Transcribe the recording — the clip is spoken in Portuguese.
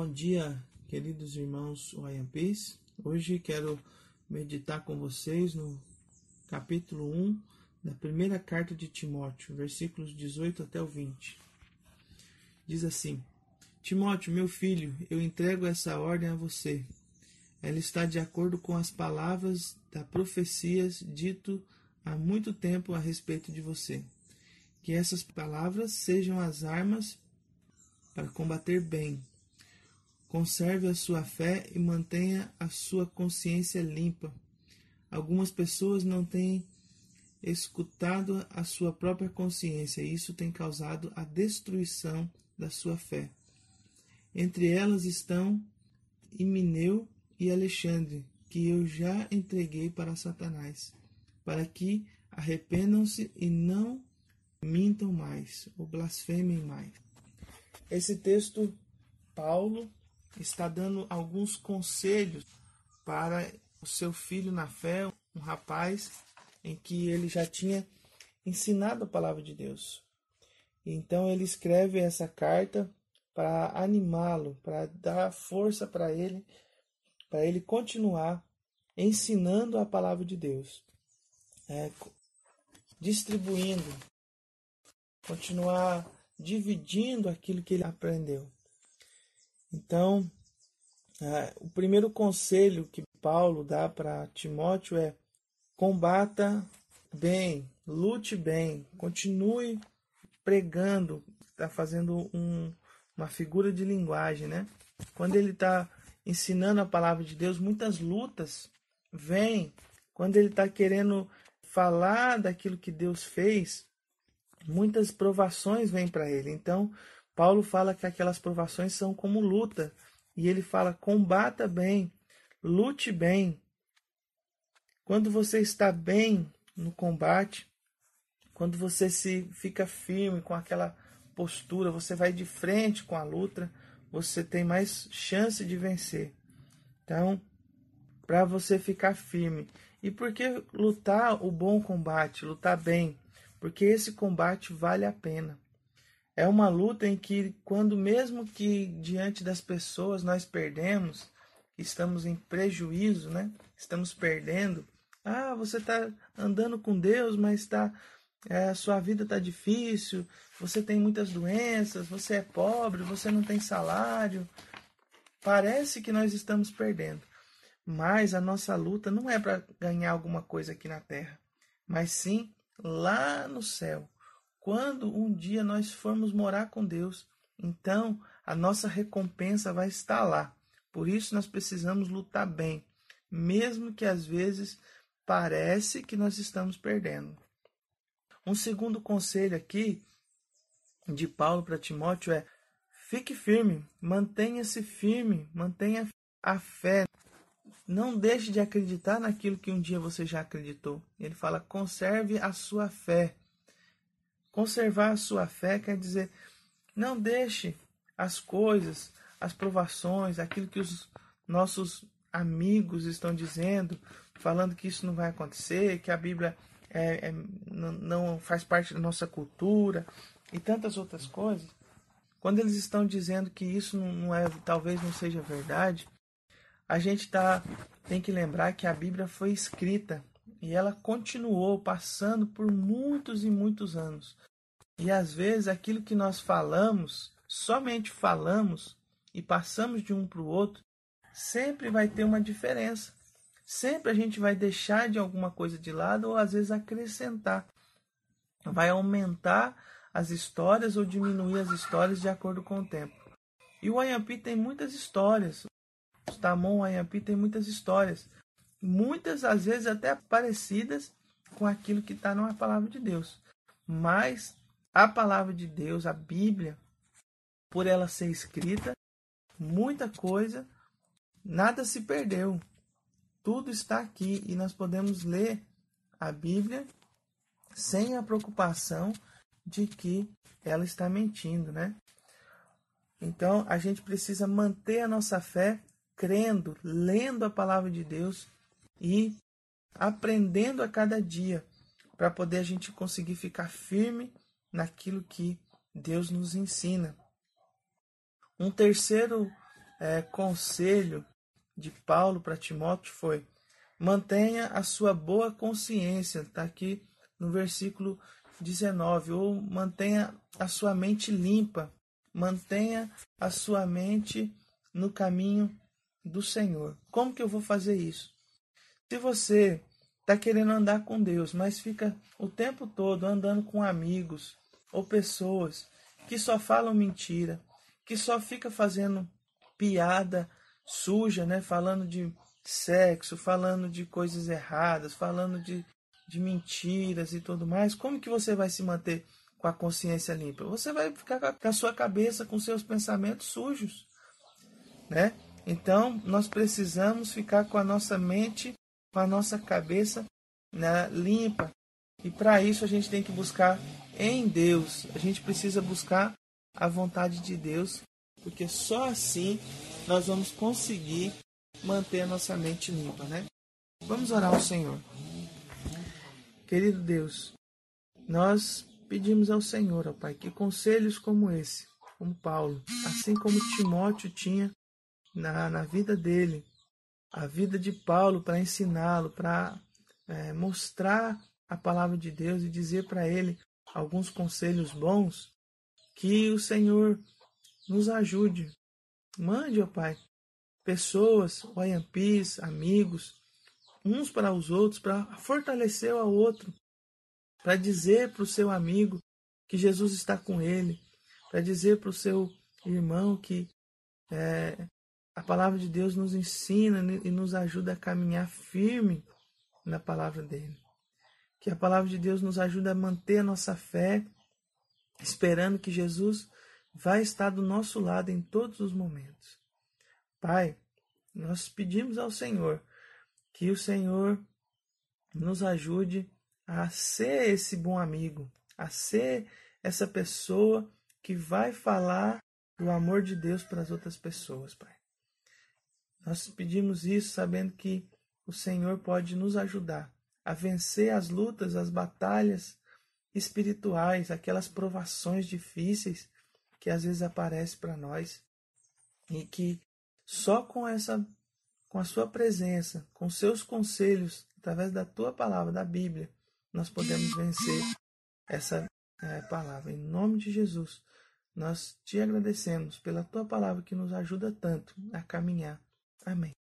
Bom dia, queridos irmãos Peace. Hoje quero meditar com vocês no capítulo 1 da primeira carta de Timóteo, versículos 18 até o 20. Diz assim: Timóteo, meu filho, eu entrego essa ordem a você. Ela está de acordo com as palavras da profecias dito há muito tempo a respeito de você. Que essas palavras sejam as armas para combater bem Conserve a sua fé e mantenha a sua consciência limpa. Algumas pessoas não têm escutado a sua própria consciência e isso tem causado a destruição da sua fé. Entre elas estão Himeneu e Alexandre, que eu já entreguei para Satanás, para que arrependam-se e não mintam mais ou blasfemem mais. Esse texto, Paulo está dando alguns conselhos para o seu filho na fé, um rapaz em que ele já tinha ensinado a palavra de Deus. Então ele escreve essa carta para animá-lo, para dar força para ele, para ele continuar ensinando a palavra de Deus, é, distribuindo, continuar dividindo aquilo que ele aprendeu. Então, é, o primeiro conselho que Paulo dá para Timóteo é: combata bem, lute bem, continue pregando, está fazendo um, uma figura de linguagem, né? Quando ele está ensinando a palavra de Deus, muitas lutas vêm. Quando ele está querendo falar daquilo que Deus fez, muitas provações vêm para ele. Então, Paulo fala que aquelas provações são como luta, e ele fala: combata bem, lute bem. Quando você está bem no combate, quando você se fica firme com aquela postura, você vai de frente com a luta, você tem mais chance de vencer. Então, para você ficar firme. E por que lutar o bom combate, lutar bem? Porque esse combate vale a pena. É uma luta em que, quando mesmo que diante das pessoas nós perdemos, estamos em prejuízo, né? Estamos perdendo. Ah, você está andando com Deus, mas está é, sua vida está difícil, você tem muitas doenças, você é pobre, você não tem salário. Parece que nós estamos perdendo. Mas a nossa luta não é para ganhar alguma coisa aqui na terra, mas sim lá no céu quando um dia nós formos morar com Deus, então a nossa recompensa vai estar lá. Por isso nós precisamos lutar bem, mesmo que às vezes parece que nós estamos perdendo. Um segundo conselho aqui de Paulo para Timóteo é: fique firme, mantenha-se firme, mantenha a fé. Não deixe de acreditar naquilo que um dia você já acreditou. Ele fala: conserve a sua fé. Conservar a sua fé quer dizer não deixe as coisas, as provações, aquilo que os nossos amigos estão dizendo, falando que isso não vai acontecer, que a Bíblia é, é, não faz parte da nossa cultura e tantas outras coisas. Quando eles estão dizendo que isso não, é, talvez não seja verdade, a gente tá, tem que lembrar que a Bíblia foi escrita e ela continuou passando por muitos e muitos anos. E às vezes aquilo que nós falamos, somente falamos e passamos de um para o outro, sempre vai ter uma diferença. Sempre a gente vai deixar de alguma coisa de lado ou às vezes acrescentar. Vai aumentar as histórias ou diminuir as histórias de acordo com o tempo. E o Ayampi tem muitas histórias. O Tamon Ayampi tem muitas histórias. Muitas, às vezes, até parecidas com aquilo que está na palavra de Deus. Mas a palavra de Deus, a Bíblia, por ela ser escrita, muita coisa, nada se perdeu. Tudo está aqui e nós podemos ler a Bíblia sem a preocupação de que ela está mentindo, né? Então a gente precisa manter a nossa fé crendo, lendo a palavra de Deus e aprendendo a cada dia para poder a gente conseguir ficar firme naquilo que Deus nos ensina. Um terceiro é, conselho de Paulo para Timóteo foi: mantenha a sua boa consciência, está aqui no versículo 19, ou mantenha a sua mente limpa, mantenha a sua mente no caminho do Senhor. Como que eu vou fazer isso? Se você está querendo andar com Deus, mas fica o tempo todo andando com amigos ou pessoas que só falam mentira, que só fica fazendo piada suja, né? Falando de sexo, falando de coisas erradas, falando de, de mentiras e tudo mais, como que você vai se manter com a consciência limpa? Você vai ficar com a sua cabeça, com seus pensamentos sujos, né? Então, nós precisamos ficar com a nossa mente, com a nossa cabeça né, limpa. E para isso a gente tem que buscar em Deus. A gente precisa buscar a vontade de Deus, porque só assim nós vamos conseguir manter a nossa mente limpa, né? Vamos orar ao Senhor. Querido Deus, nós pedimos ao Senhor, ó Pai, que conselhos como esse, como Paulo, assim como Timóteo tinha na, na vida dele, a vida de Paulo para ensiná-lo, para é, mostrar a palavra de Deus e dizer para ele alguns conselhos bons, que o Senhor nos ajude. Mande, ó Pai, pessoas, OIMPs, amigos, uns para os outros, para fortalecer o outro, para dizer para o seu amigo que Jesus está com ele, para dizer para o seu irmão que é, a palavra de Deus nos ensina e nos ajuda a caminhar firme na palavra dele. Que a palavra de Deus nos ajude a manter a nossa fé, esperando que Jesus vai estar do nosso lado em todos os momentos. Pai, nós pedimos ao Senhor que o Senhor nos ajude a ser esse bom amigo, a ser essa pessoa que vai falar do amor de Deus para as outras pessoas, Pai. Nós pedimos isso sabendo que o Senhor pode nos ajudar a vencer as lutas, as batalhas espirituais, aquelas provações difíceis que às vezes aparecem para nós e que só com essa com a sua presença, com seus conselhos, através da tua palavra, da Bíblia, nós podemos vencer essa é, palavra. Em nome de Jesus, nós te agradecemos pela tua palavra que nos ajuda tanto a caminhar Amém.